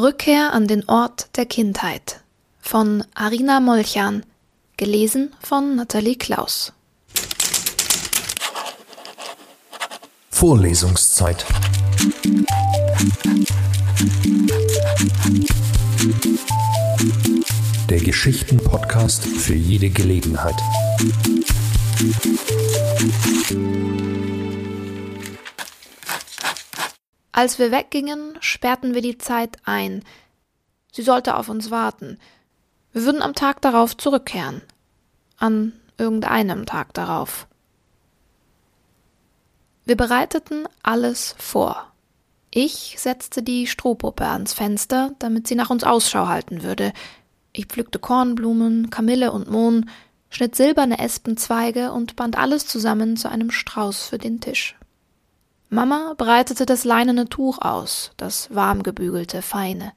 Rückkehr an den Ort der Kindheit von Arina Molchan, gelesen von Nathalie Klaus. Vorlesungszeit. Der Geschichten-Podcast für jede Gelegenheit. Als wir weggingen, sperrten wir die Zeit ein. Sie sollte auf uns warten. Wir würden am Tag darauf zurückkehren. An irgendeinem Tag darauf. Wir bereiteten alles vor. Ich setzte die Strohpuppe ans Fenster, damit sie nach uns Ausschau halten würde. Ich pflückte Kornblumen, Kamille und Mohn, schnitt silberne Espenzweige und band alles zusammen zu einem Strauß für den Tisch. Mama breitete das leinene Tuch aus, das warm gebügelte, feine.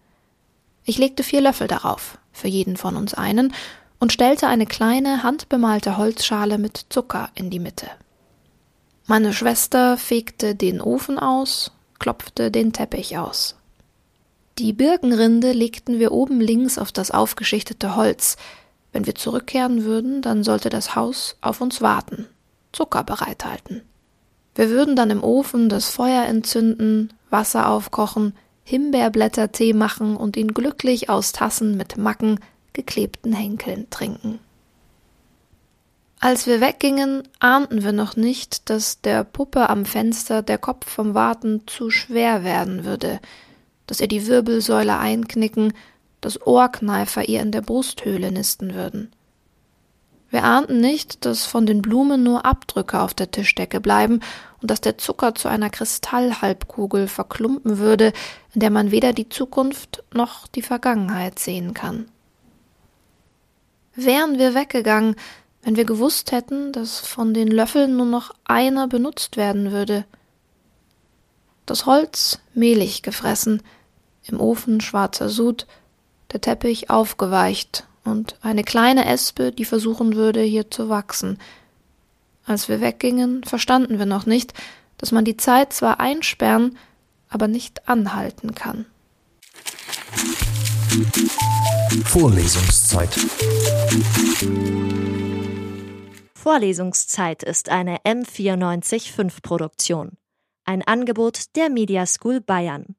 Ich legte vier Löffel darauf, für jeden von uns einen, und stellte eine kleine, handbemalte Holzschale mit Zucker in die Mitte. Meine Schwester fegte den Ofen aus, klopfte den Teppich aus. Die Birkenrinde legten wir oben links auf das aufgeschichtete Holz. Wenn wir zurückkehren würden, dann sollte das Haus auf uns warten, Zucker bereithalten. Wir würden dann im Ofen das Feuer entzünden, Wasser aufkochen, Himbeerblättertee machen und ihn glücklich aus Tassen mit Macken, geklebten Henkeln trinken. Als wir weggingen, ahnten wir noch nicht, dass der Puppe am Fenster der Kopf vom Warten zu schwer werden würde, dass ihr die Wirbelsäule einknicken, dass Ohrkneifer ihr in der Brusthöhle nisten würden. Wir ahnten nicht, dass von den Blumen nur Abdrücke auf der Tischdecke bleiben und dass der Zucker zu einer Kristallhalbkugel verklumpen würde, in der man weder die Zukunft noch die Vergangenheit sehen kann. Wären wir weggegangen, wenn wir gewusst hätten, dass von den Löffeln nur noch einer benutzt werden würde. Das Holz mehlig gefressen, im Ofen schwarzer Sud, der Teppich aufgeweicht und eine kleine Espe, die versuchen würde, hier zu wachsen. Als wir weggingen, verstanden wir noch nicht, dass man die Zeit zwar einsperren, aber nicht anhalten kann. Vorlesungszeit. Vorlesungszeit ist eine M945 Produktion. Ein Angebot der Media School Bayern.